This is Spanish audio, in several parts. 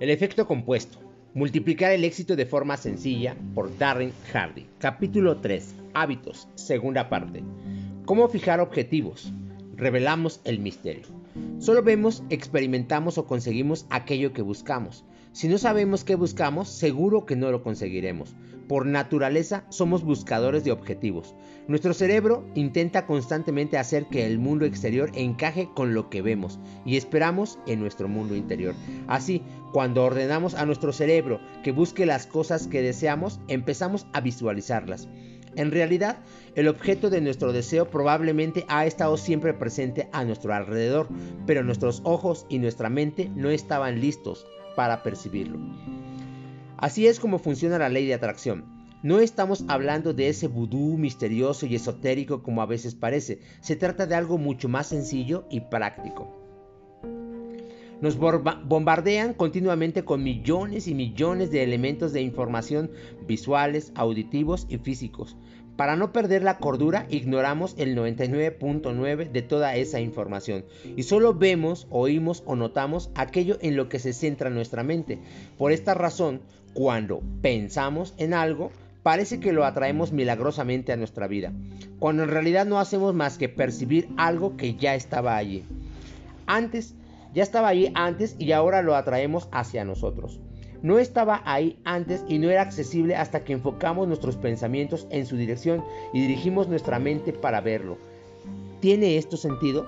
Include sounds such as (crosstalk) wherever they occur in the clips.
El efecto compuesto. Multiplicar el éxito de forma sencilla por Darren Hardy. Capítulo 3. Hábitos. Segunda parte. ¿Cómo fijar objetivos? Revelamos el misterio. Solo vemos, experimentamos o conseguimos aquello que buscamos. Si no sabemos qué buscamos, seguro que no lo conseguiremos. Por naturaleza somos buscadores de objetivos. Nuestro cerebro intenta constantemente hacer que el mundo exterior encaje con lo que vemos y esperamos en nuestro mundo interior. Así, cuando ordenamos a nuestro cerebro que busque las cosas que deseamos, empezamos a visualizarlas. En realidad, el objeto de nuestro deseo probablemente ha estado siempre presente a nuestro alrededor, pero nuestros ojos y nuestra mente no estaban listos para percibirlo. Así es como funciona la ley de atracción. No estamos hablando de ese vudú misterioso y esotérico como a veces parece, se trata de algo mucho más sencillo y práctico. Nos bombardean continuamente con millones y millones de elementos de información visuales, auditivos y físicos. Para no perder la cordura, ignoramos el 99.9 de toda esa información y solo vemos, oímos o notamos aquello en lo que se centra nuestra mente. Por esta razón, cuando pensamos en algo, parece que lo atraemos milagrosamente a nuestra vida, cuando en realidad no hacemos más que percibir algo que ya estaba allí. Antes, ya estaba allí antes y ahora lo atraemos hacia nosotros no estaba ahí antes y no era accesible hasta que enfocamos nuestros pensamientos en su dirección y dirigimos nuestra mente para verlo. ¿Tiene esto sentido?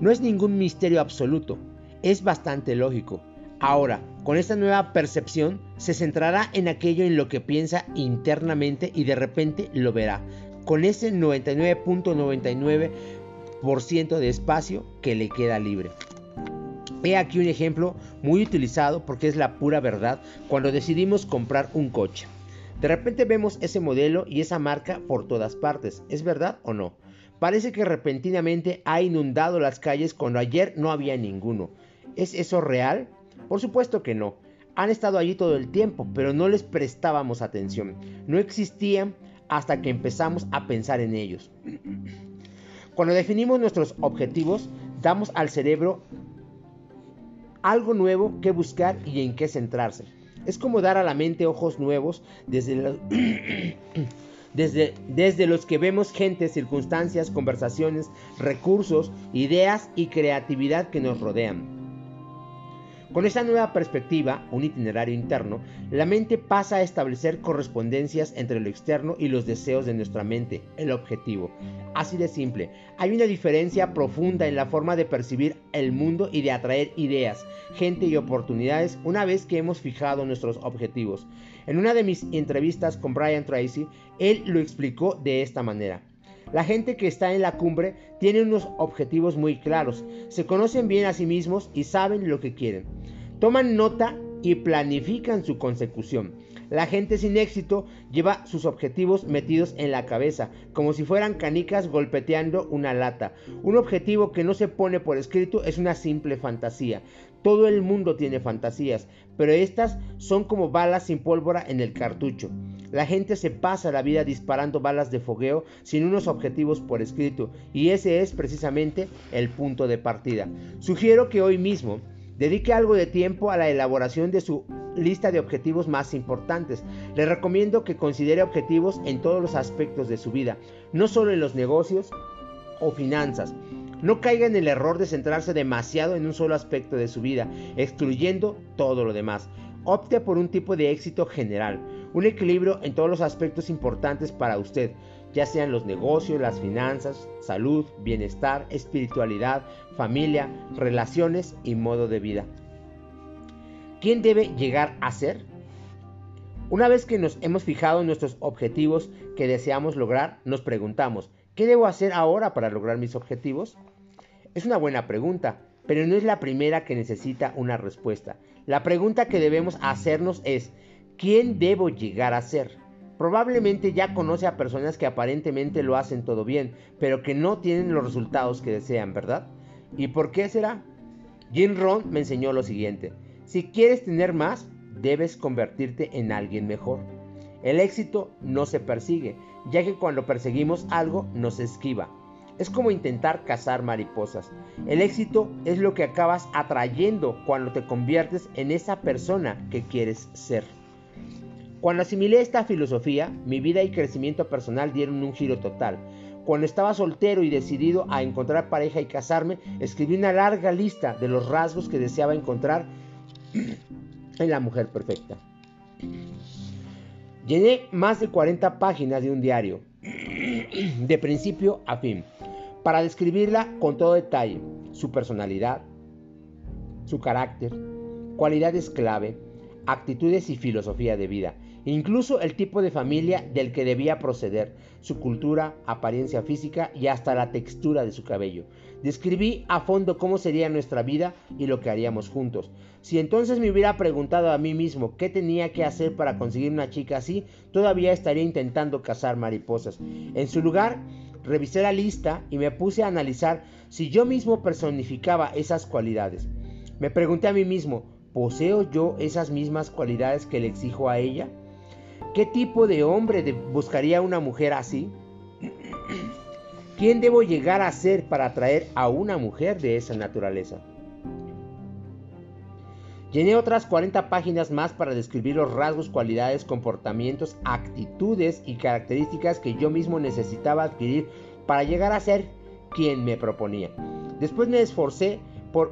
No es ningún misterio absoluto, es bastante lógico. Ahora, con esta nueva percepción, se centrará en aquello en lo que piensa internamente y de repente lo verá, con ese 99.99% de espacio que le queda libre. He aquí un ejemplo muy utilizado porque es la pura verdad cuando decidimos comprar un coche. De repente vemos ese modelo y esa marca por todas partes. ¿Es verdad o no? Parece que repentinamente ha inundado las calles cuando ayer no había ninguno. ¿Es eso real? Por supuesto que no. Han estado allí todo el tiempo, pero no les prestábamos atención. No existían hasta que empezamos a pensar en ellos. (clears throat) Cuando definimos nuestros objetivos, damos al cerebro algo nuevo que buscar y en qué centrarse. Es como dar a la mente ojos nuevos desde los, (clears throat) desde, desde los que vemos gente, circunstancias, conversaciones, recursos, ideas y creatividad que nos rodean. Con esta nueva perspectiva, un itinerario interno, la mente pasa a establecer correspondencias entre lo externo y los deseos de nuestra mente, el objetivo. Así de simple, hay una diferencia profunda en la forma de percibir el mundo y de atraer ideas, gente y oportunidades una vez que hemos fijado nuestros objetivos. En una de mis entrevistas con Brian Tracy, él lo explicó de esta manera. La gente que está en la cumbre tiene unos objetivos muy claros, se conocen bien a sí mismos y saben lo que quieren. Toman nota y planifican su consecución. La gente sin éxito lleva sus objetivos metidos en la cabeza, como si fueran canicas golpeteando una lata. Un objetivo que no se pone por escrito es una simple fantasía. Todo el mundo tiene fantasías, pero estas son como balas sin pólvora en el cartucho. La gente se pasa la vida disparando balas de fogueo sin unos objetivos por escrito, y ese es precisamente el punto de partida. Sugiero que hoy mismo Dedique algo de tiempo a la elaboración de su lista de objetivos más importantes. Le recomiendo que considere objetivos en todos los aspectos de su vida, no solo en los negocios o finanzas. No caiga en el error de centrarse demasiado en un solo aspecto de su vida, excluyendo todo lo demás. Opte por un tipo de éxito general, un equilibrio en todos los aspectos importantes para usted ya sean los negocios, las finanzas, salud, bienestar, espiritualidad, familia, relaciones y modo de vida. ¿Quién debe llegar a ser? Una vez que nos hemos fijado en nuestros objetivos que deseamos lograr, nos preguntamos, ¿qué debo hacer ahora para lograr mis objetivos? Es una buena pregunta, pero no es la primera que necesita una respuesta. La pregunta que debemos hacernos es, ¿quién debo llegar a ser? Probablemente ya conoce a personas que aparentemente lo hacen todo bien, pero que no tienen los resultados que desean, ¿verdad? ¿Y por qué será? Jim Rohn me enseñó lo siguiente. Si quieres tener más, debes convertirte en alguien mejor. El éxito no se persigue, ya que cuando perseguimos algo nos esquiva. Es como intentar cazar mariposas. El éxito es lo que acabas atrayendo cuando te conviertes en esa persona que quieres ser. Cuando asimilé esta filosofía, mi vida y crecimiento personal dieron un giro total. Cuando estaba soltero y decidido a encontrar pareja y casarme, escribí una larga lista de los rasgos que deseaba encontrar en la mujer perfecta. Llené más de 40 páginas de un diario, de principio a fin, para describirla con todo detalle, su personalidad, su carácter, cualidades clave, actitudes y filosofía de vida, incluso el tipo de familia del que debía proceder, su cultura, apariencia física y hasta la textura de su cabello. Describí a fondo cómo sería nuestra vida y lo que haríamos juntos. Si entonces me hubiera preguntado a mí mismo qué tenía que hacer para conseguir una chica así, todavía estaría intentando cazar mariposas. En su lugar, revisé la lista y me puse a analizar si yo mismo personificaba esas cualidades. Me pregunté a mí mismo, ¿poseo yo esas mismas cualidades que le exijo a ella? ¿Qué tipo de hombre buscaría una mujer así? (clears throat) ¿Quién debo llegar a ser para atraer a una mujer de esa naturaleza? Llené otras 40 páginas más para describir los rasgos, cualidades, comportamientos, actitudes y características que yo mismo necesitaba adquirir para llegar a ser quien me proponía. Después me esforcé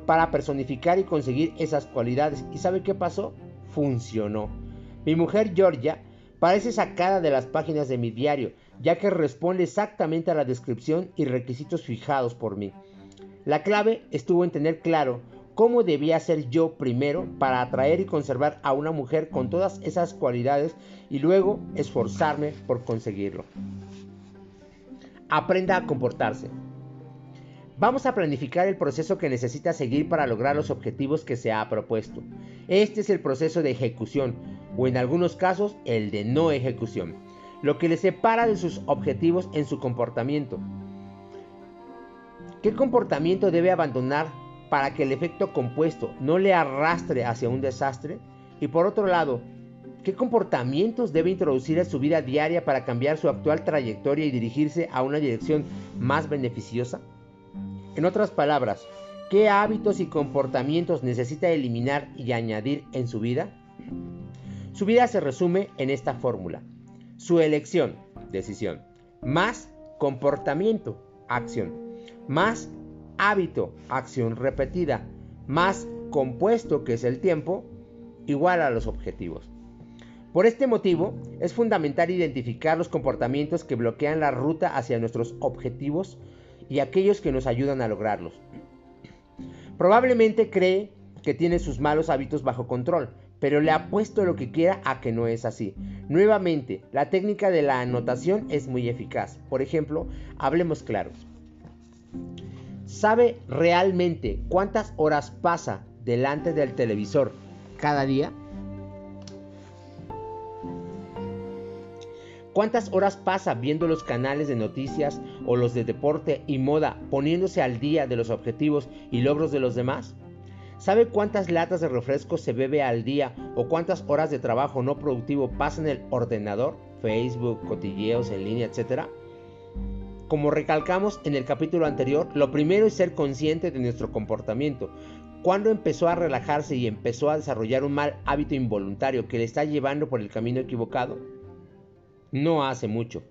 para personificar y conseguir esas cualidades. ¿Y sabe qué pasó? Funcionó. Mi mujer Georgia Parece sacada de las páginas de mi diario, ya que responde exactamente a la descripción y requisitos fijados por mí. La clave estuvo en tener claro cómo debía ser yo primero para atraer y conservar a una mujer con todas esas cualidades y luego esforzarme por conseguirlo. Aprenda a comportarse. Vamos a planificar el proceso que necesita seguir para lograr los objetivos que se ha propuesto. Este es el proceso de ejecución, o en algunos casos el de no ejecución, lo que le separa de sus objetivos en su comportamiento. ¿Qué comportamiento debe abandonar para que el efecto compuesto no le arrastre hacia un desastre? Y por otro lado, ¿qué comportamientos debe introducir en su vida diaria para cambiar su actual trayectoria y dirigirse a una dirección más beneficiosa? En otras palabras, ¿qué hábitos y comportamientos necesita eliminar y añadir en su vida? Su vida se resume en esta fórmula. Su elección, decisión, más comportamiento, acción, más hábito, acción repetida, más compuesto, que es el tiempo, igual a los objetivos. Por este motivo, es fundamental identificar los comportamientos que bloquean la ruta hacia nuestros objetivos y aquellos que nos ayudan a lograrlos. Probablemente cree que tiene sus malos hábitos bajo control, pero le apuesto lo que quiera a que no es así. Nuevamente, la técnica de la anotación es muy eficaz. Por ejemplo, hablemos claros. ¿Sabe realmente cuántas horas pasa delante del televisor cada día? ¿Cuántas horas pasa viendo los canales de noticias o los de deporte y moda poniéndose al día de los objetivos y logros de los demás? ¿Sabe cuántas latas de refresco se bebe al día o cuántas horas de trabajo no productivo pasa en el ordenador, Facebook, cotilleos en línea, etcétera? Como recalcamos en el capítulo anterior, lo primero es ser consciente de nuestro comportamiento. ¿Cuándo empezó a relajarse y empezó a desarrollar un mal hábito involuntario que le está llevando por el camino equivocado? No hace mucho.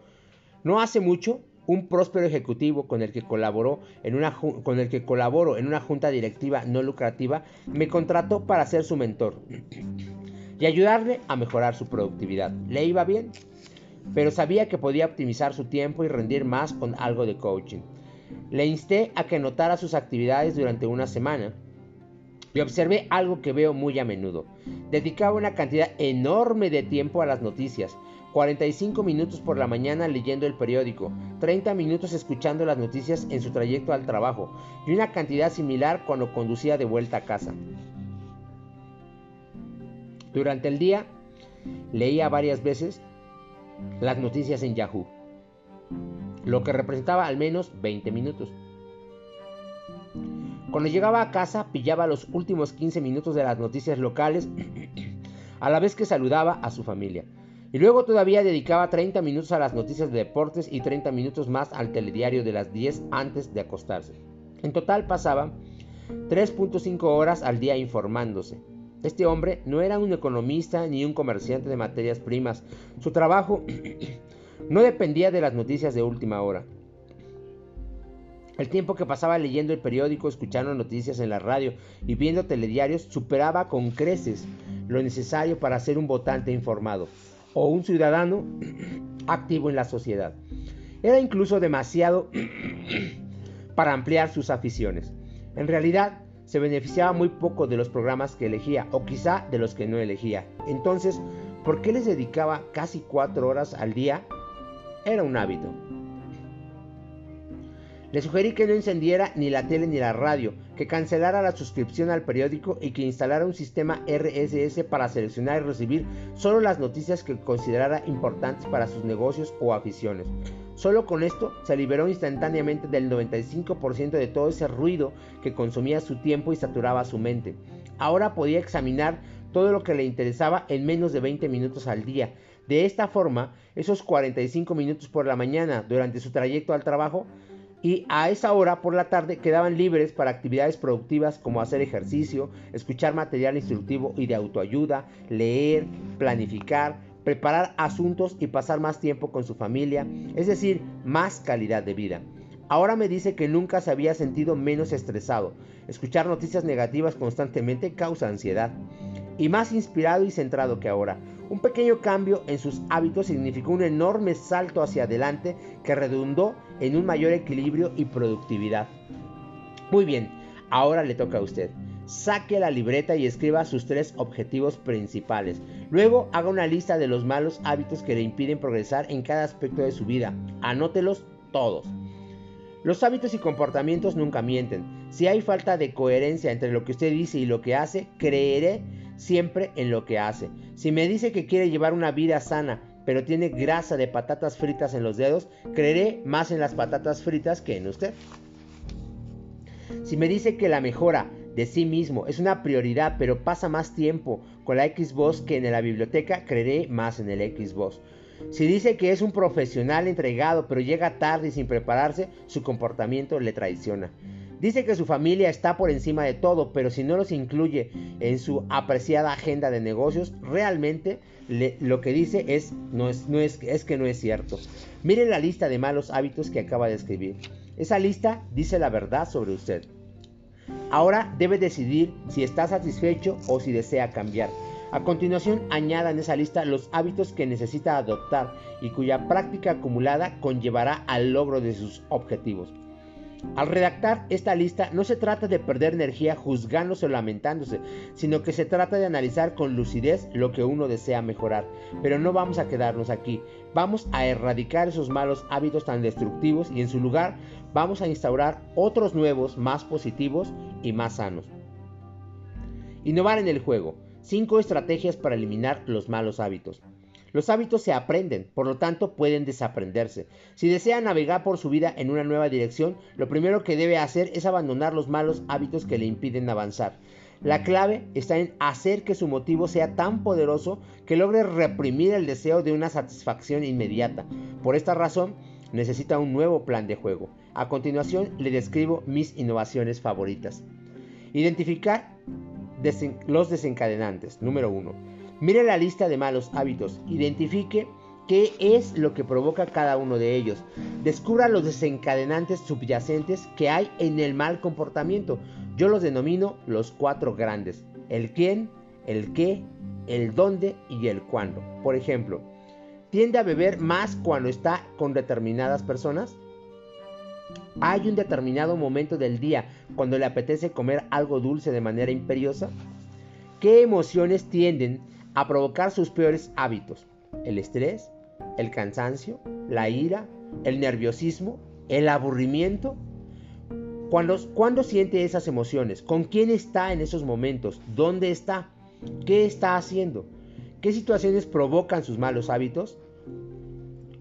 No hace mucho un próspero ejecutivo con el que colaboró en una con el que colaboro en una junta directiva no lucrativa me contrató para ser su mentor (clears throat) y ayudarle a mejorar su productividad. Le iba bien, pero sabía que podía optimizar su tiempo y rendir más con algo de coaching. Le insté a que notara sus actividades durante una semana y observé algo que veo muy a menudo. Dedicaba una cantidad enorme de tiempo a las noticias, 45 minutos por la mañana leyendo el periódico, 30 minutos escuchando las noticias en su trayecto al trabajo y una cantidad similar cuando conducía de vuelta a casa. Durante el día leía varias veces las noticias en Yahoo, lo que representaba al menos 20 minutos. Cuando llegaba a casa pillaba los últimos 15 minutos de las noticias locales (clears throat) a la vez que saludaba a su familia. Y luego todavía dedicaba 30 minutos a las noticias de deportes y 30 minutos más al telediario de las 10 antes de acostarse. En total pasaba 3.5 horas al día informándose. Este hombre no era un economista ni un comerciante de materias primas. Su trabajo (clears throat) no dependía de las noticias de última hora. El tiempo que pasaba leyendo el periódico, escuchando noticias en la radio y viendo telediarios superaba con creces lo necesario para ser un votante informado o un ciudadano (clears throat) activo en la sociedad. Era incluso demasiado (clears throat) para ampliar sus aficiones. En realidad, se beneficiaba muy poco de los programas que elegía, o quizá de los que no elegía. Entonces, ¿por qué les dedicaba casi cuatro horas al día? Era un hábito. Le sugerí que no encendiera ni la tele ni la radio, que cancelara la suscripción al periódico y que instalara un sistema RSS para seleccionar y recibir solo las noticias que considerara importantes para sus negocios o aficiones. Solo con esto se liberó instantáneamente del 95% de todo ese ruido que consumía su tiempo y saturaba su mente. Ahora podía examinar todo lo que le interesaba en menos de 20 minutos al día. De esta forma, esos 45 minutos por la mañana durante su trayecto al trabajo y a esa hora por la tarde quedaban libres para actividades productivas como hacer ejercicio, escuchar material instructivo y de autoayuda, leer, planificar, preparar asuntos y pasar más tiempo con su familia, es decir, más calidad de vida. Ahora me dice que nunca se había sentido menos estresado. Escuchar noticias negativas constantemente causa ansiedad. Y más inspirado y centrado que ahora. Un pequeño cambio en sus hábitos significó un enorme salto hacia adelante que redundó en un mayor equilibrio y productividad. Muy bien, ahora le toca a usted. Saque la libreta y escriba sus tres objetivos principales. Luego haga una lista de los malos hábitos que le impiden progresar en cada aspecto de su vida. Anótelos todos. Los hábitos y comportamientos nunca mienten. Si hay falta de coherencia entre lo que usted dice y lo que hace, creeré siempre en lo que hace. Si me dice que quiere llevar una vida sana, pero tiene grasa de patatas fritas en los dedos, creeré más en las patatas fritas que en usted. Si me dice que la mejora de sí mismo es una prioridad, pero pasa más tiempo con la Xbox que en la biblioteca, creeré más en el Xbox. Si dice que es un profesional entregado, pero llega tarde y sin prepararse, su comportamiento le traiciona. Dice que su familia está por encima de todo, pero si no los incluye en su apreciada agenda de negocios, realmente lo que dice es, no es, no es, es que no es cierto. Mire la lista de malos hábitos que acaba de escribir. Esa lista dice la verdad sobre usted. Ahora debe decidir si está satisfecho o si desea cambiar. A continuación, añada en esa lista los hábitos que necesita adoptar y cuya práctica acumulada conllevará al logro de sus objetivos. Al redactar esta lista no se trata de perder energía juzgándose o lamentándose, sino que se trata de analizar con lucidez lo que uno desea mejorar. Pero no vamos a quedarnos aquí, vamos a erradicar esos malos hábitos tan destructivos y en su lugar vamos a instaurar otros nuevos, más positivos y más sanos. Innovar en el juego. 5 estrategias para eliminar los malos hábitos. Los hábitos se aprenden, por lo tanto pueden desaprenderse. Si desea navegar por su vida en una nueva dirección, lo primero que debe hacer es abandonar los malos hábitos que le impiden avanzar. La clave está en hacer que su motivo sea tan poderoso que logre reprimir el deseo de una satisfacción inmediata. Por esta razón, necesita un nuevo plan de juego. A continuación, le describo mis innovaciones favoritas. Identificar los desencadenantes. Número 1 Mire la lista de malos hábitos, identifique qué es lo que provoca cada uno de ellos. Descubra los desencadenantes subyacentes que hay en el mal comportamiento. Yo los denomino los cuatro grandes. El quién, el qué, el dónde y el cuándo. Por ejemplo, ¿tiende a beber más cuando está con determinadas personas? ¿Hay un determinado momento del día cuando le apetece comer algo dulce de manera imperiosa? ¿Qué emociones tienden a provocar sus peores hábitos, el estrés, el cansancio, la ira, el nerviosismo, el aburrimiento. ¿Cuándo, siente esas emociones? ¿Con quién está en esos momentos? ¿Dónde está? ¿Qué está haciendo? ¿Qué situaciones provocan sus malos hábitos?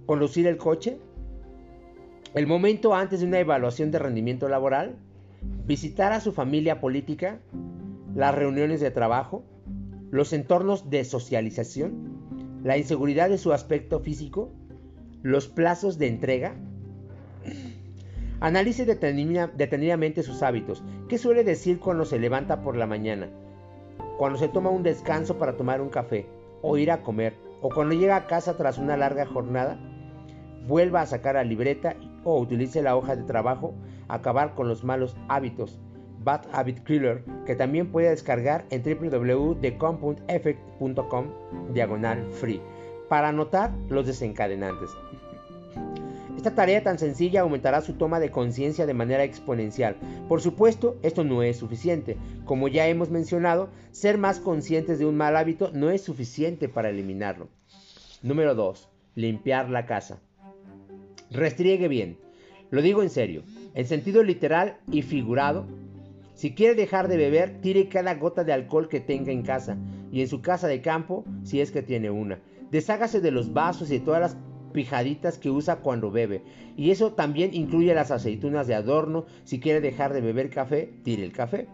¿Conducir el coche? ¿El momento antes de una evaluación de rendimiento laboral? ¿Visitar a su familia política? ¿Las reuniones de trabajo? los entornos de socialización, la inseguridad de su aspecto físico, los plazos de entrega. Analice detenidamente sus hábitos. ¿Qué suele decir cuando se levanta por la mañana? Cuando se toma un descanso para tomar un café o ir a comer, o cuando llega a casa tras una larga jornada, vuelva a sacar la libreta o utilice la hoja de trabajo, acabar con los malos hábitos. Bad Habit Killer, que también puede descargar en www.thecompoundeffect.com diagonal free para anotar los desencadenantes. Esta tarea tan sencilla aumentará su toma de conciencia de manera exponencial. Por supuesto, esto no es suficiente. Como ya hemos mencionado, ser más conscientes de un mal hábito no es suficiente para eliminarlo. Número 2. Limpiar la casa. Restriegue bien. Lo digo en serio, en sentido literal y figurado. Si quiere dejar de beber, tire cada gota de alcohol que tenga en casa y en su casa de campo, si es que tiene una. Deshágase de los vasos y todas las pijaditas que usa cuando bebe. Y eso también incluye las aceitunas de adorno. Si quiere dejar de beber café, tire el café.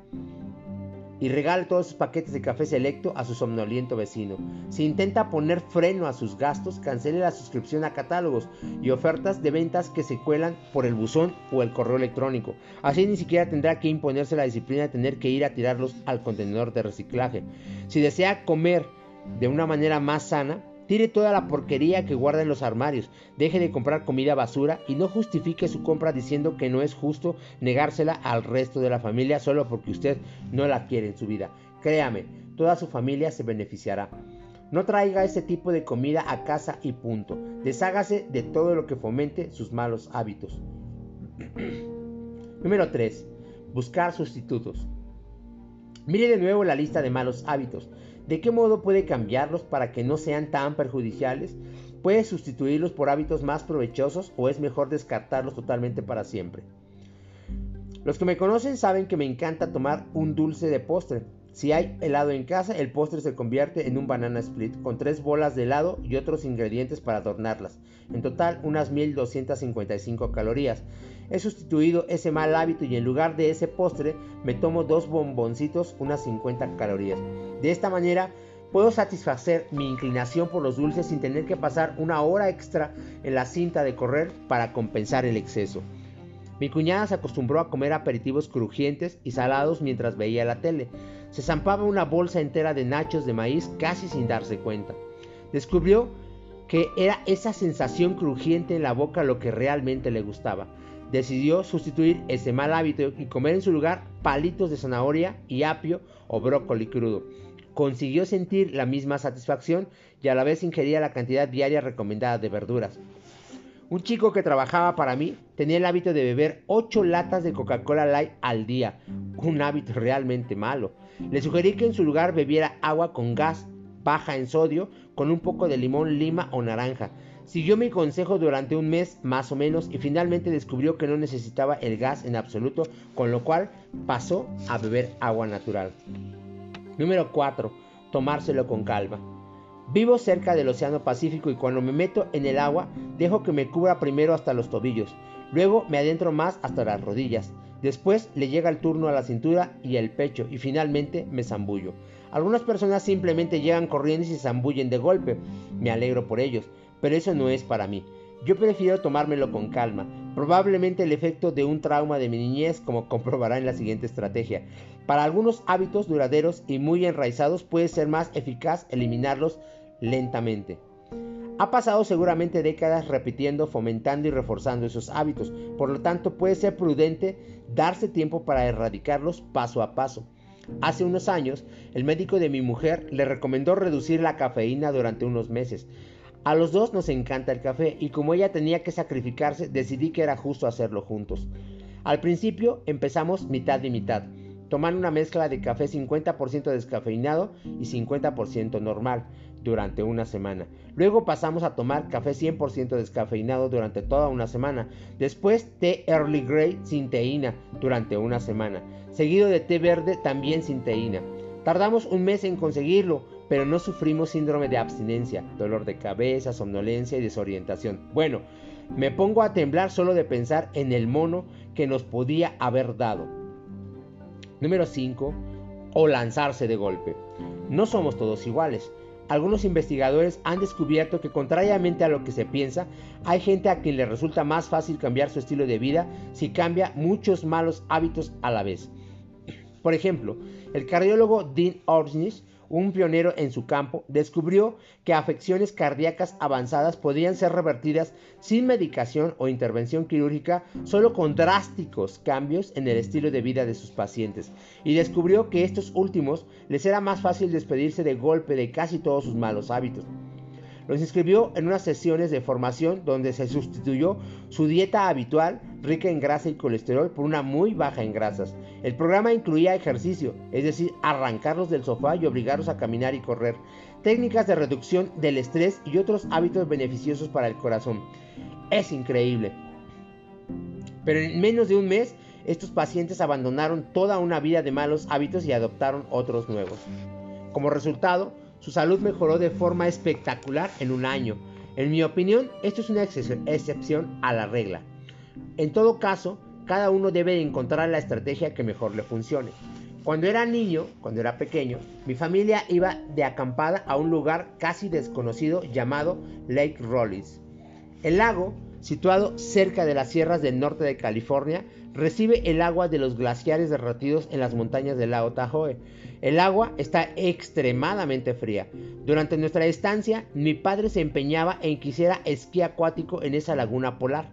Y regale todos sus paquetes de café selecto a su somnoliento vecino. Si intenta poner freno a sus gastos, cancele la suscripción a catálogos y ofertas de ventas que se cuelan por el buzón o el correo electrónico. Así ni siquiera tendrá que imponerse la disciplina de tener que ir a tirarlos al contenedor de reciclaje. Si desea comer de una manera más sana, Tire toda la porquería que guarda en los armarios, deje de comprar comida basura y no justifique su compra diciendo que no es justo negársela al resto de la familia solo porque usted no la quiere en su vida. Créame, toda su familia se beneficiará. No traiga ese tipo de comida a casa y punto. Deshágase de todo lo que fomente sus malos hábitos. (clears throat) Número 3. Buscar sustitutos. Mire de nuevo la lista de malos hábitos. ¿De qué modo puede cambiarlos para que no sean tan perjudiciales? ¿Puede sustituirlos por hábitos más provechosos o es mejor descartarlos totalmente para siempre? Los que me conocen saben que me encanta tomar un dulce de postre. Si hay helado en casa, el postre se convierte en un banana split con tres bolas de helado y otros ingredientes para adornarlas. En total, unas 1255 calorías. He sustituido ese mal hábito y en lugar de ese postre me tomo dos bomboncitos, unas 50 calorías. De esta manera puedo satisfacer mi inclinación por los dulces sin tener que pasar una hora extra en la cinta de correr para compensar el exceso. Mi cuñada se acostumbró a comer aperitivos crujientes y salados mientras veía la tele. Se zampaba una bolsa entera de nachos de maíz casi sin darse cuenta. Descubrió que era esa sensación crujiente en la boca lo que realmente le gustaba. Decidió sustituir ese mal hábito y comer en su lugar palitos de zanahoria y apio o brócoli crudo. Consiguió sentir la misma satisfacción y a la vez ingería la cantidad diaria recomendada de verduras. Un chico que trabajaba para mí tenía el hábito de beber 8 latas de Coca-Cola Light al día, un hábito realmente malo. Le sugerí que en su lugar bebiera agua con gas, baja en sodio, con un poco de limón, lima o naranja. Siguió mi consejo durante un mes más o menos y finalmente descubrió que no necesitaba el gas en absoluto, con lo cual pasó a beber agua natural. Número 4. Tomárselo con calma. Vivo cerca del Océano Pacífico y cuando me meto en el agua dejo que me cubra primero hasta los tobillos, luego me adentro más hasta las rodillas, después le llega el turno a la cintura y el pecho y finalmente me zambullo. Algunas personas simplemente llegan corriendo y se zambullen de golpe, me alegro por ellos, pero eso no es para mí. Yo prefiero tomármelo con calma, probablemente el efecto de un trauma de mi niñez como comprobará en la siguiente estrategia. Para algunos hábitos duraderos y muy enraizados puede ser más eficaz eliminarlos lentamente. Ha pasado seguramente décadas repitiendo, fomentando y reforzando esos hábitos, por lo tanto puede ser prudente darse tiempo para erradicarlos paso a paso. Hace unos años, el médico de mi mujer le recomendó reducir la cafeína durante unos meses. A los dos nos encanta el café y como ella tenía que sacrificarse, decidí que era justo hacerlo juntos. Al principio empezamos mitad y mitad, tomando una mezcla de café 50% descafeinado y 50% normal durante una semana. Luego pasamos a tomar café 100% descafeinado durante toda una semana. Después té Early Grey sin teína durante una semana. Seguido de té verde también sin teína. Tardamos un mes en conseguirlo, pero no sufrimos síndrome de abstinencia, dolor de cabeza, somnolencia y desorientación. Bueno, me pongo a temblar solo de pensar en el mono que nos podía haber dado. Número 5. O lanzarse de golpe. No somos todos iguales. algunos investigadores han descubierto que contrariamente a lo que se piensa, hay gente a quien le resulta más fácil cambiar su estilo de vida si cambia muchos malos hábitos a la vez. Por ejemplo, el cardiólogo Dean Ornish un pionero en su campo, descubrió que afecciones cardíacas avanzadas podían ser revertidas sin medicación o intervención quirúrgica, solo con drásticos cambios en el estilo de vida de sus pacientes, y descubrió que estos últimos les era más fácil despedirse de golpe de casi todos sus malos hábitos. Los inscribió en unas sesiones de formación donde se sustituyó su dieta habitual, rica en grasa y colesterol, por una muy baja en grasas. El programa incluía ejercicio, es decir, arrancarlos del sofá y obligarlos a caminar y correr, técnicas de reducción del estrés y otros hábitos beneficiosos para el corazón. Es increíble. Pero en menos de un mes, estos pacientes abandonaron toda una vida de malos hábitos y adoptaron otros nuevos. Como resultado, su salud mejoró de forma espectacular en un año. En mi opinión, esto es una excepción a la regla. En todo caso, cada uno debe encontrar la estrategia que mejor le funcione. Cuando era niño, cuando era pequeño, mi familia iba de acampada a un lugar casi desconocido llamado Lake Rollins. El lago, situado cerca de las sierras del norte de California, recibe el agua de los glaciares derretidos en las montañas del lago Tahoe. El agua está extremadamente fría. Durante nuestra estancia, mi padre se empeñaba en que hiciera esquí acuático en esa laguna polar.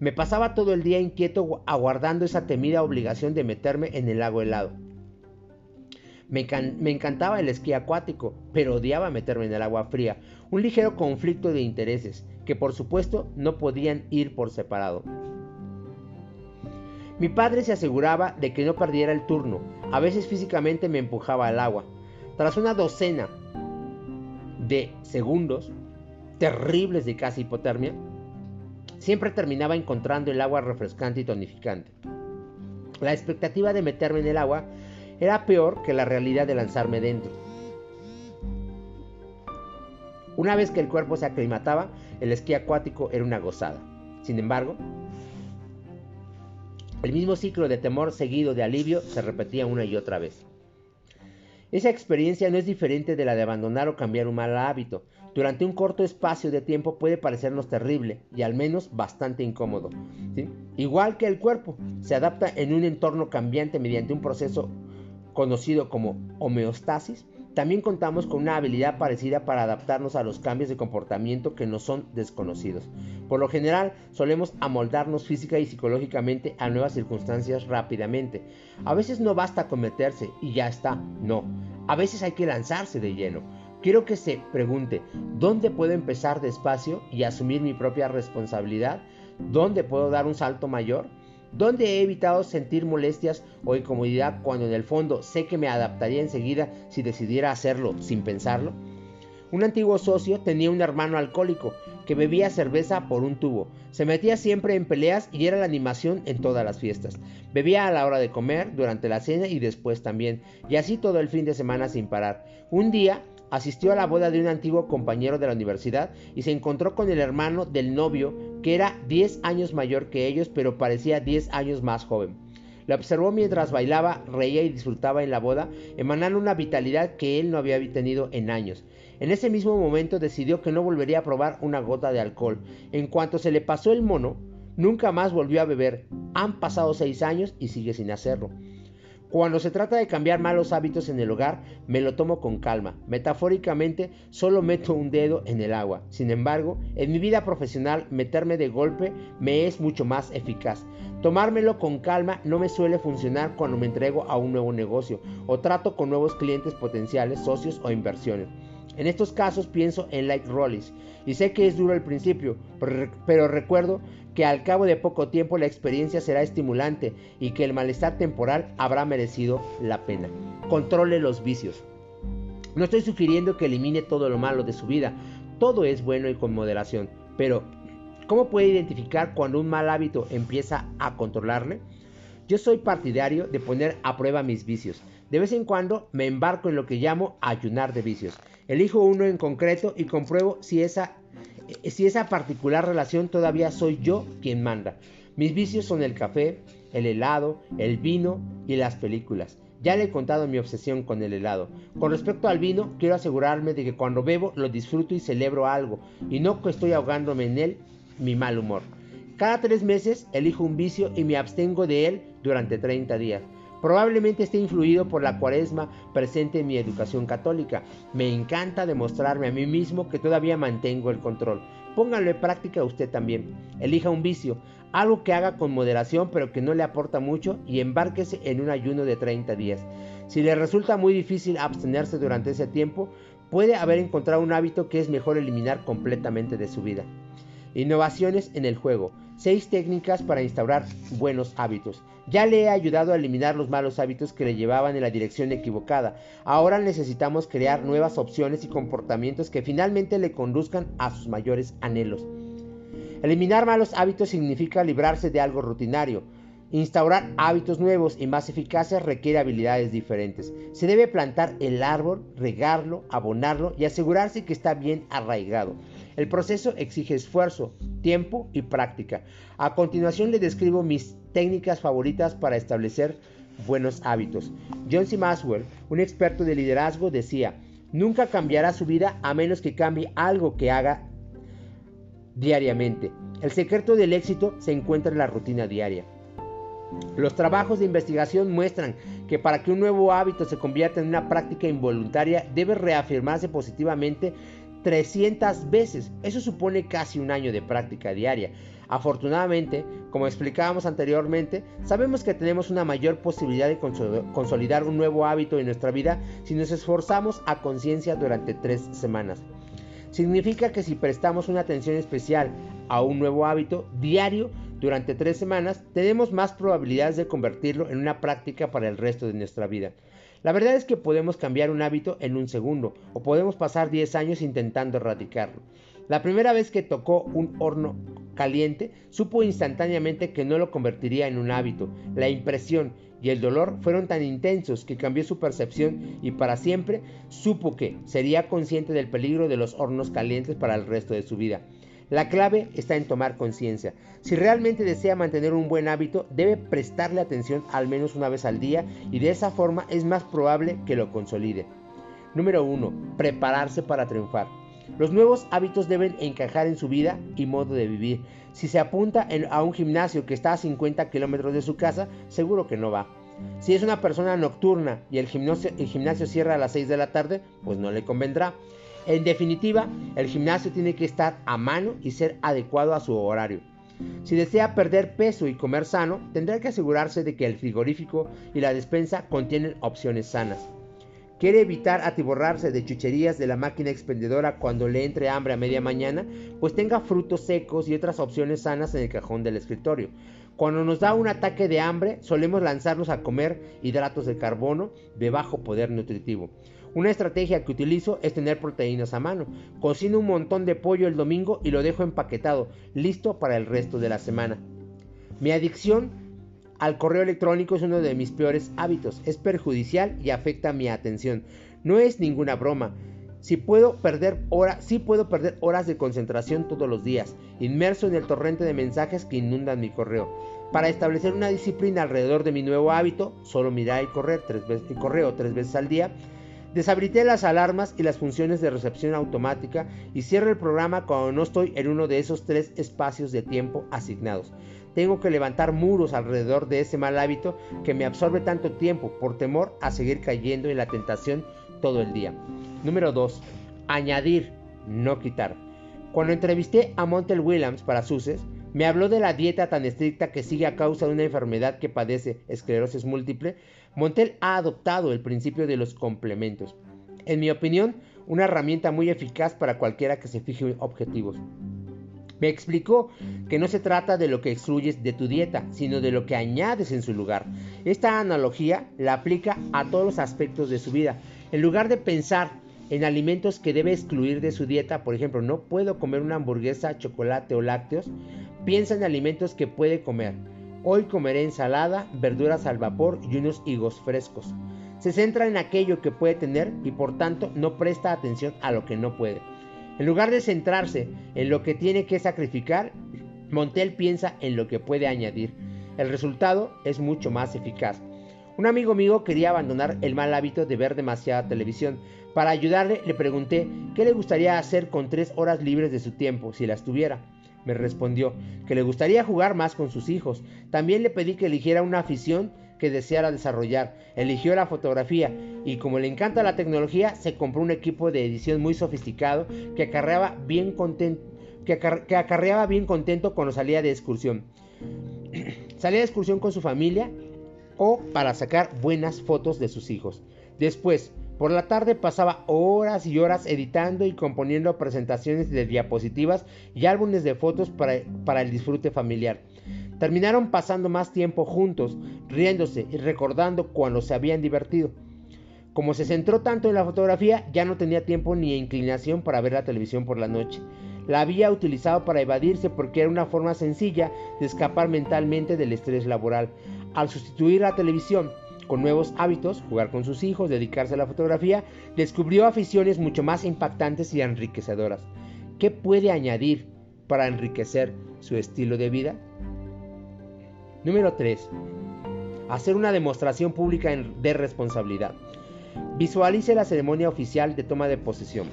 Me pasaba todo el día inquieto aguardando esa temida obligación de meterme en el lago helado. Me, me, encantaba el esquí acuático, pero odiaba meterme en el agua fría, un ligero conflicto de intereses, que por supuesto no podían ir por separado. Mi padre se aseguraba de que no perdiera el turno. A veces físicamente me empujaba al agua. Tras una docena de segundos terribles de casi hipotermia, siempre terminaba encontrando el agua refrescante y tonificante. La expectativa de meterme en el agua era peor que la realidad de lanzarme dentro. Una vez que el cuerpo se aclimataba, el esquí acuático era una gozada. Sin embargo, el mismo ciclo de temor seguido de alivio se repetía una y otra vez. Esa experiencia no es diferente de la de abandonar o cambiar un mal hábito. Durante un corto espacio de tiempo puede parecernos terrible y al menos bastante incómodo. Igual que el cuerpo, se adapta en un entorno cambiante mediante un proceso conocido como homeostasis también contamos con una habilidad parecida para adaptarnos a los cambios de comportamiento que nos son desconocidos. Por lo general, solemos amoldarnos física y psicológicamente a nuevas circunstancias rápidamente. A veces no basta con meterse y ya está, no. A veces hay que lanzarse de lleno. Quiero que se pregunte, ¿dónde puedo empezar despacio y asumir mi propia responsabilidad? ¿Dónde puedo dar un salto mayor? ¿Dónde he evitado sentir molestias o incomodidad cuando en el fondo sé que me adaptaría enseguida si decidiera hacerlo sin pensarlo? Un antiguo socio tenía un hermano alcohólico que bebía cerveza por un tubo. Se metía siempre en peleas y era la animación en todas las fiestas. Bebía a la hora de comer, durante la cena y después también, y así todo el fin de semana sin parar. Un día asistió a la boda de un antiguo compañero de la universidad y se encontró con el hermano del novio, que era 10 años mayor que ellos, pero parecía 10 años más joven. Le observó mientras bailaba, reía y disfrutaba en la boda, emanando una vitalidad que él no había tenido en años. En ese mismo momento decidió que no volvería a probar una gota de alcohol. En cuanto se le pasó el mono, nunca más volvió a beber. Han pasado seis años y sigue sin hacerlo. Cuando se trata de cambiar malos hábitos en el hogar, me lo tomo con calma. Metafóricamente, solo meto un dedo en el agua. Sin embargo, en mi vida profesional, meterme de golpe me es mucho más eficaz. Tomármelo con calma no me suele funcionar cuando me entrego a un nuevo negocio o trato con nuevos clientes potenciales, socios o inversiones. En estos casos pienso en Like Rollis y sé que es duro al principio, pero recuerdo que al cabo de poco tiempo la experiencia será estimulante y que el malestar temporal habrá merecido la pena. Controle los vicios. No estoy sugiriendo que elimine todo lo malo de su vida, todo es bueno y con moderación, pero ¿cómo puede identificar cuando un mal hábito empieza a controlarle? Yo soy partidario de poner a prueba mis vicios. De vez en cuando me embarco en lo que llamo ayunar de vicios. Elijo uno en concreto y compruebo si esa, si esa particular relación todavía soy yo quien manda. Mis vicios son el café, el helado, el vino y las películas. Ya le he contado mi obsesión con el helado. Con respecto al vino, quiero asegurarme de que cuando bebo lo disfruto y celebro algo, y no que estoy ahogándome en él mi mal humor. Cada tres meses elijo un vicio y me abstengo de él durante 30 días. Probablemente esté influido por la cuaresma presente en mi educación católica. Me encanta demostrarme a mí mismo que todavía mantengo el control. Póngalo en práctica usted también. Elija un vicio, algo que haga con moderación pero que no le aporta mucho y embárquese en un ayuno de 30 días. Si le resulta muy difícil abstenerse durante ese tiempo, puede haber encontrado un hábito que es mejor eliminar completamente de su vida. Innovaciones en el juego. 6 técnicas para instaurar buenos hábitos. Ya le he ayudado a eliminar los malos hábitos que le llevaban en la dirección equivocada. Ahora necesitamos crear nuevas opciones y comportamientos que finalmente le conduzcan a sus mayores anhelos. Eliminar malos hábitos significa librarse de algo rutinario. Instaurar hábitos nuevos y más eficaces requiere habilidades diferentes. Se debe plantar el árbol, regarlo, abonarlo y asegurarse que está bien arraigado. El proceso exige esfuerzo, tiempo y práctica. A continuación le describo mis técnicas favoritas para establecer buenos hábitos. John C. Maxwell, un experto de liderazgo, decía, nunca cambiará su vida a menos que cambie algo que haga diariamente. El secreto del éxito se encuentra en la rutina diaria. Los trabajos de investigación muestran que para que un nuevo hábito se convierta en una práctica involuntaria debe reafirmarse positivamente 300 veces. Eso supone casi un año de práctica diaria. Afortunadamente, como explicábamos anteriormente, sabemos que tenemos una mayor posibilidad de consolidar un nuevo hábito en nuestra vida si nos esforzamos a conciencia durante tres semanas. Significa que si prestamos una atención especial a un nuevo hábito diario durante tres semanas, tenemos más probabilidades de convertirlo en una práctica para el resto de nuestra vida. La verdad es que podemos cambiar un hábito en un segundo o podemos pasar 10 años intentando erradicarlo. La primera vez que tocó un horno caliente, supo instantáneamente que no lo convertiría en un hábito. La impresión y el dolor fueron tan intensos que cambió su percepción y para siempre supo que sería consciente del peligro de los hornos calientes para el resto de su vida. La clave está en tomar conciencia. Si realmente desea mantener un buen hábito, debe prestarle atención al menos una vez al día y de esa forma es más probable que lo consolide. Número 1. Prepararse para triunfar. Los nuevos hábitos deben encajar en su vida y modo de vivir. Si se apunta a un gimnasio que está a 50 kilómetros de su casa, seguro que no va. Si es una persona nocturna y el gimnasio, el gimnasio cierra a las 6 de la tarde, pues no le convendrá. En definitiva, el gimnasio tiene que estar a mano y ser adecuado a su horario. Si desea perder peso y comer sano, tendrá que asegurarse de que el frigorífico y la despensa contienen opciones sanas. ¿Quiere evitar atiborrarse de chucherías de la máquina expendedora cuando le entre hambre a media mañana? Pues tenga frutos secos y otras opciones sanas en el cajón del escritorio. Cuando nos da un ataque de hambre, solemos lanzarnos a comer hidratos de carbono de bajo poder nutritivo. Una estrategia que utilizo es tener proteínas a mano. Cocino un montón de pollo el domingo y lo dejo empaquetado, listo para el resto de la semana. Mi adicción al correo electrónico es uno de mis peores hábitos. Es perjudicial y afecta mi atención. No es ninguna broma. Si puedo perder horas, sí puedo perder horas de concentración todos los días, inmerso en el torrente de mensajes que inundan mi correo. Para establecer una disciplina alrededor de mi nuevo hábito, solo mirar y correr tres veces, y correo tres veces al día, Deshabilité las alarmas y las funciones de recepción automática y cierro el programa cuando no estoy en uno de esos tres espacios de tiempo asignados. Tengo que levantar muros alrededor de ese mal hábito que me absorbe tanto tiempo por temor a seguir cayendo en la tentación todo el día. Número 2. Añadir, no quitar. Cuando entrevisté a Montel Williams para Suces, me habló de la dieta tan estricta que sigue a causa de una enfermedad que padece esclerosis múltiple. Montel ha adoptado el principio de los complementos. En mi opinión, una herramienta muy eficaz para cualquiera que se fije objetivos. Me explicó que no se trata de lo que excluyes de tu dieta, sino de lo que añades en su lugar. Esta analogía la aplica a todos los aspectos de su vida. En lugar de pensar en alimentos que debe excluir de su dieta, por ejemplo, no puedo comer una hamburguesa, chocolate o lácteos, piensa en alimentos que puede comer. Hoy comeré ensalada, verduras al vapor y unos higos frescos. Se centra en aquello que puede tener y por tanto no presta atención a lo que no puede. En lugar de centrarse en lo que tiene que sacrificar, Montel piensa en lo que puede añadir. El resultado es mucho más eficaz. Un amigo mío quería abandonar el mal hábito de ver demasiada televisión. Para ayudarle le pregunté qué le gustaría hacer con tres horas libres de su tiempo, si las tuviera. Me respondió que le gustaría jugar más con sus hijos. También le pedí que eligiera una afición que deseara desarrollar. Eligió la fotografía y como le encanta la tecnología, se compró un equipo de edición muy sofisticado que acarreaba bien contento, que, acarreaba bien contento cuando salía de excursión. (clears throat) salía de excursión con su familia o para sacar buenas fotos de sus hijos. Después, por la tarde pasaba horas y horas editando y componiendo presentaciones de diapositivas y álbumes de fotos para, el disfrute familiar. Terminaron pasando más tiempo juntos, riéndose y recordando cuando se habían divertido. Como se centró tanto en la fotografía, ya no tenía tiempo ni inclinación para ver la televisión por la noche. La había utilizado para evadirse porque era una forma sencilla de escapar mentalmente del estrés laboral. Al sustituir la televisión con nuevos hábitos, jugar con sus hijos, dedicarse a la fotografía, descubrió aficiones mucho más impactantes y enriquecedoras. ¿Qué puede añadir para enriquecer su estilo de vida? Número 3. Hacer una demostración pública de responsabilidad. Visualice la ceremonia oficial de toma de posesión,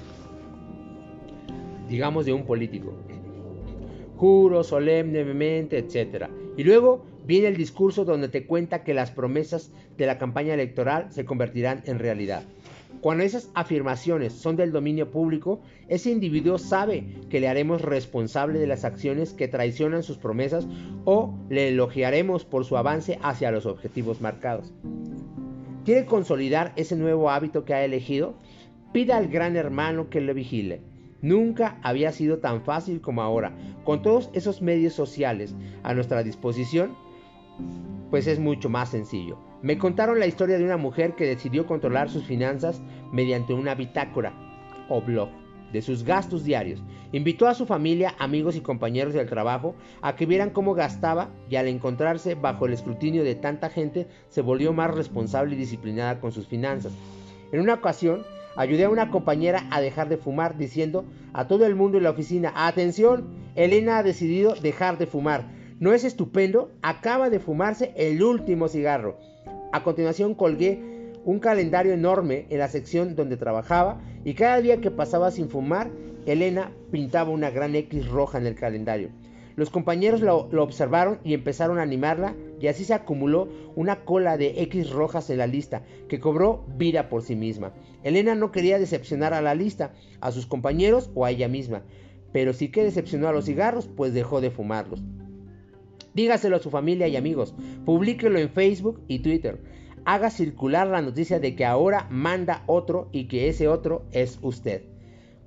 digamos de un político. Juro solemnemente, etc. Y luego viene el discurso donde te cuenta que las promesas de la campaña electoral se convertirán en realidad. Cuando esas afirmaciones son del dominio público, ese individuo sabe que le haremos responsable de las acciones que traicionan sus promesas o le elogiaremos por su avance hacia los objetivos marcados. ¿Quiere consolidar ese nuevo hábito que ha elegido? Pida al gran hermano que le vigile. Nunca había sido tan fácil como ahora. Con todos esos medios sociales a nuestra disposición, pues es mucho más sencillo. Me contaron la historia de una mujer que decidió controlar sus finanzas mediante una bitácora o blog de sus gastos diarios. Invitó a su familia, amigos y compañeros del trabajo a que vieran cómo gastaba y al encontrarse bajo el escrutinio de tanta gente se volvió más responsable y disciplinada con sus finanzas. En una ocasión, ayudé a una compañera a dejar de fumar diciendo a todo el mundo en la oficina, atención, Elena ha decidido dejar de fumar. ¿No es estupendo? Acaba de fumarse el último cigarro. A continuación colgué un calendario enorme en la sección donde trabajaba y cada día que pasaba sin fumar, Elena pintaba una gran X roja en el calendario. Los compañeros lo, observaron y empezaron a animarla y así se acumuló una cola de X rojas en la lista que cobró vida por sí misma. Elena no quería decepcionar a la lista, a sus compañeros o a ella misma, pero sí que decepcionó a los cigarros pues dejó de fumarlos. Dígaselo a su familia y amigos. Publíquelo en Facebook y Twitter. Haga circular la noticia de que ahora manda otro y que ese otro es usted.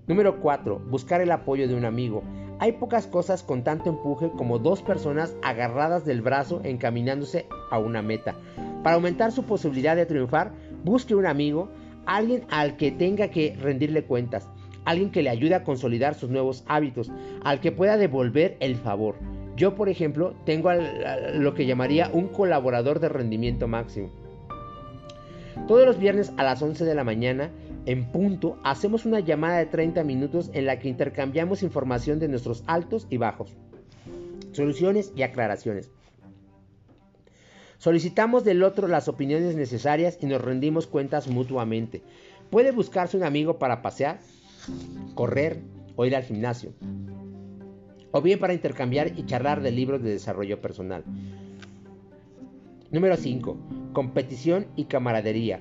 Número 4. Buscar el apoyo de un amigo. Hay pocas cosas con tanto empuje como dos personas agarradas del brazo encaminándose a una meta. Para aumentar su posibilidad de triunfar, busque un amigo, alguien al que tenga que rendirle cuentas, alguien que le ayude a consolidar sus nuevos hábitos, al que pueda devolver el favor. Yo, por ejemplo, tengo lo que llamaría un colaborador de rendimiento máximo. Todos los viernes a las 11 de la mañana, en punto, hacemos una llamada de 30 minutos en la que intercambiamos información de nuestros altos y bajos, soluciones y aclaraciones. Solicitamos del otro las opiniones necesarias y nos rendimos cuentas mutuamente. Puede buscarse un amigo para pasear, correr o ir al gimnasio o bien para intercambiar y charlar de libros de desarrollo personal. Número 5. Competición y camaradería.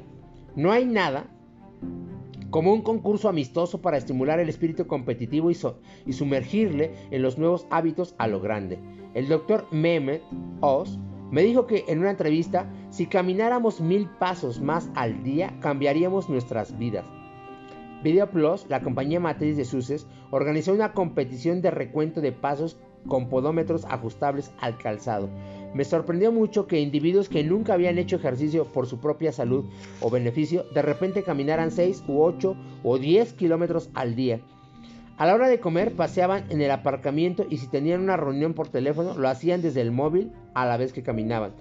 No hay nada como un concurso amistoso para estimular el espíritu competitivo y, y sumergirle en los nuevos hábitos a lo grande. El doctor Mehmet Oz me dijo que en una entrevista, si camináramos mil pasos más al día, cambiaríamos nuestras vidas. Video Plus, la compañía matriz de Suces, organizó una competición de recuento de pasos con podómetros ajustables al calzado. Me sorprendió mucho que individuos que nunca habían hecho ejercicio por su propia salud o beneficio de repente caminaran 6 u 8 o 10 kilómetros al día. A la hora de comer paseaban en el aparcamiento y si tenían una reunión por teléfono lo hacían desde el móvil a la vez que caminaban.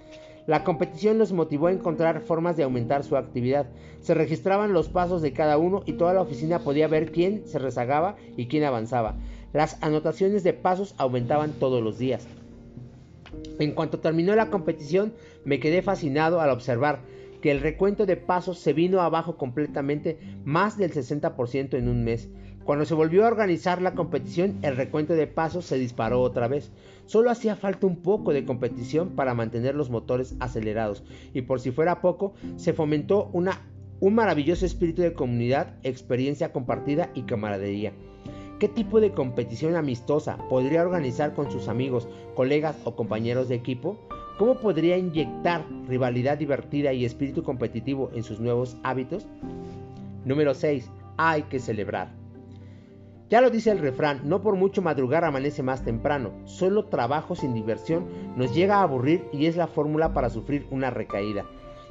La competición los motivó a encontrar formas de aumentar su actividad. Se registraban los pasos de cada uno y toda la oficina podía ver quién se rezagaba y quién avanzaba. Las anotaciones de pasos aumentaban todos los días. En cuanto terminó la competición, me quedé fascinado al observar que el recuento de pasos se vino abajo completamente más del 60% en un mes. Cuando se volvió a organizar la competición, el recuento de pasos se disparó otra vez. Solo hacía falta un poco de competición para mantener los motores acelerados y por si fuera poco, se fomentó un maravilloso espíritu de comunidad, experiencia compartida y camaradería. ¿Qué tipo de competición amistosa podría organizar con sus amigos, colegas o compañeros de equipo? ¿Cómo podría inyectar rivalidad divertida y espíritu competitivo en sus nuevos hábitos? Número 6. Hay que celebrar. Ya lo dice el refrán, no por mucho madrugar amanece más temprano, solo trabajo sin diversión nos llega a aburrir y es la fórmula para sufrir una recaída.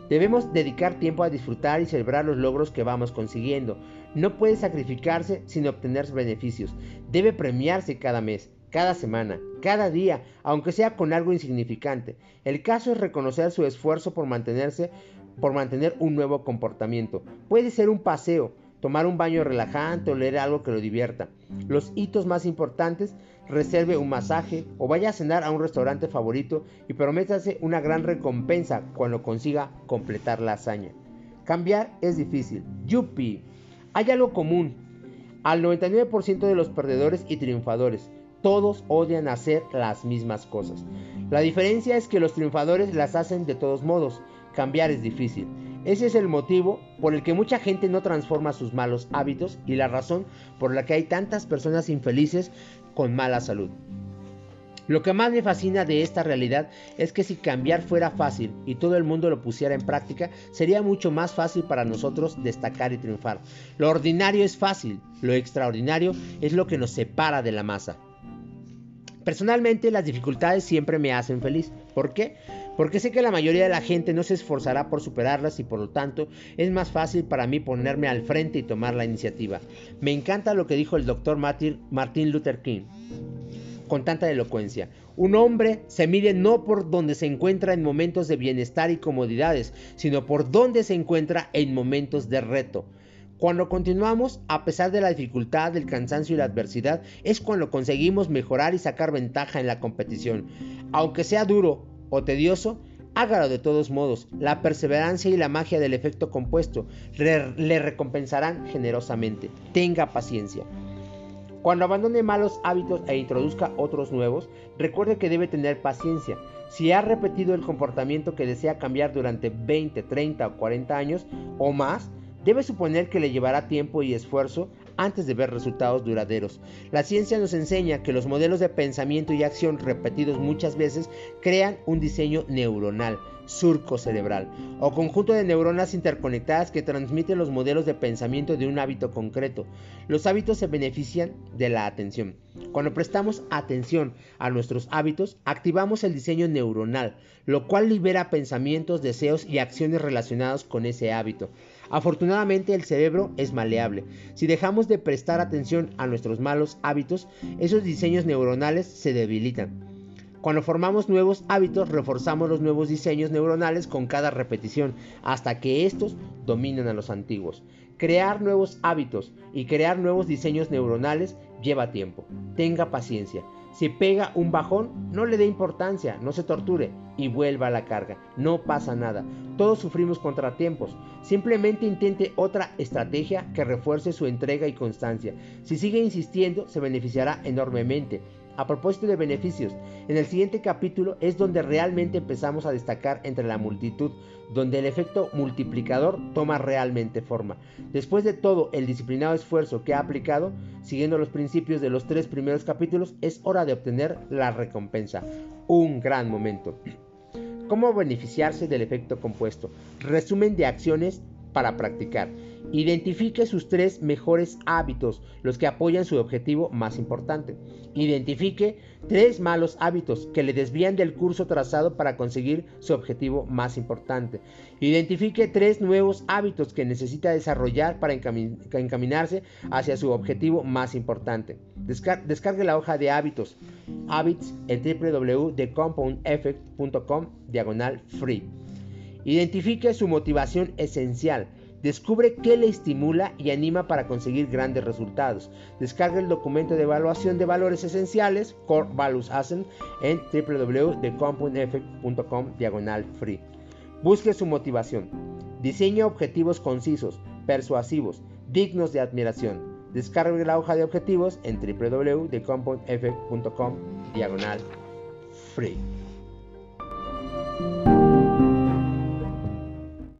Debemos dedicar tiempo a disfrutar y celebrar los logros que vamos consiguiendo. No puede sacrificarse sin obtener beneficios. Debe premiarse cada mes, cada semana, cada día, aunque sea con algo insignificante. El caso es reconocer su esfuerzo por mantenerse, por mantener un nuevo comportamiento. Puede ser un paseo, tomar un baño relajante o leer algo que lo divierta. Los hitos más importantes, reserve un masaje o vaya a cenar a un restaurante favorito y prométase una gran recompensa cuando consiga completar la hazaña. Cambiar es difícil. Yupi. Hay algo común. Al 99% de los perdedores y triunfadores, todos odian hacer las mismas cosas. La diferencia es que los triunfadores las hacen de todos modos. Cambiar es difícil. Ese es el motivo por el que mucha gente no transforma sus malos hábitos y la razón por la que hay tantas personas infelices con mala salud. Lo que más me fascina de esta realidad es que si cambiar fuera fácil y todo el mundo lo pusiera en práctica, sería mucho más fácil para nosotros destacar y triunfar. Lo ordinario es fácil, lo extraordinario es lo que nos separa de la masa. Personalmente las dificultades siempre me hacen feliz. ¿Por qué? porque sé que la mayoría de la gente no se esforzará por superarlas y por lo tanto es más fácil para mí ponerme al frente y tomar la iniciativa. Me encanta lo que dijo el doctor Martin Luther King con tanta elocuencia. Un hombre se mide no por donde se encuentra en momentos de bienestar y comodidades, sino por donde se encuentra en momentos de reto. Cuando continuamos, a pesar de la dificultad, del cansancio y la adversidad, es cuando conseguimos mejorar y sacar ventaja en la competición. Aunque sea duro, o tedioso, hágalo de todos modos. La perseverancia y la magia del efecto compuesto le recompensarán generosamente. Tenga paciencia. Cuando abandone malos hábitos e introduzca otros nuevos, recuerde que debe tener paciencia. Si ha repetido el comportamiento que desea cambiar durante 20, 30 o 40 años o más, debe suponer que le llevará tiempo y esfuerzo antes de ver resultados duraderos. La ciencia nos enseña que los modelos de pensamiento y acción repetidos muchas veces crean un diseño neuronal, surco cerebral, o conjunto de neuronas interconectadas que transmiten los modelos de pensamiento de un hábito concreto. Los hábitos se benefician de la atención. Cuando prestamos atención a nuestros hábitos, activamos el diseño neuronal, lo cual libera pensamientos, deseos y acciones relacionados con ese hábito. Afortunadamente el cerebro es maleable. Si dejamos de prestar atención a nuestros malos hábitos, esos diseños neuronales se debilitan. Cuando formamos nuevos hábitos, reforzamos los nuevos diseños neuronales con cada repetición, hasta que estos dominen a los antiguos. Crear nuevos hábitos y crear nuevos diseños neuronales lleva tiempo. Tenga paciencia. Si pega un bajón, no le dé importancia, no se torture y vuelva a la carga. No pasa nada. Todos sufrimos contratiempos. Simplemente intente otra estrategia que refuerce su entrega y constancia. Si sigue insistiendo, se beneficiará enormemente. A propósito de beneficios, en el siguiente capítulo es donde realmente empezamos a destacar entre la multitud, donde el efecto multiplicador toma realmente forma. Después de todo el disciplinado esfuerzo que ha aplicado, siguiendo los principios de los tres primeros capítulos, es hora de obtener la recompensa. Un gran momento. ¿Cómo beneficiarse del efecto compuesto? Resumen de acciones para practicar. Identifique sus tres mejores hábitos, los que apoyan su objetivo más importante. Identifique tres malos hábitos que le desvían del curso trazado para conseguir su objetivo más importante. Identifique tres nuevos hábitos que necesita desarrollar para encaminarse hacia su objetivo más importante. descargue la hoja de hábitos, habits en www.thecompoundeffect.com diagonal free. Identifique su motivación esencial. Descubre qué le estimula y anima para conseguir grandes resultados. Descarga el documento de evaluación de valores esenciales, Core Values Ascent, en www.thecompoundeffect.com diagonal free. Busque su motivación. Diseña objetivos concisos, persuasivos, dignos de admiración. Descargue la hoja de objetivos en www.thecompoundff.com diagonal free.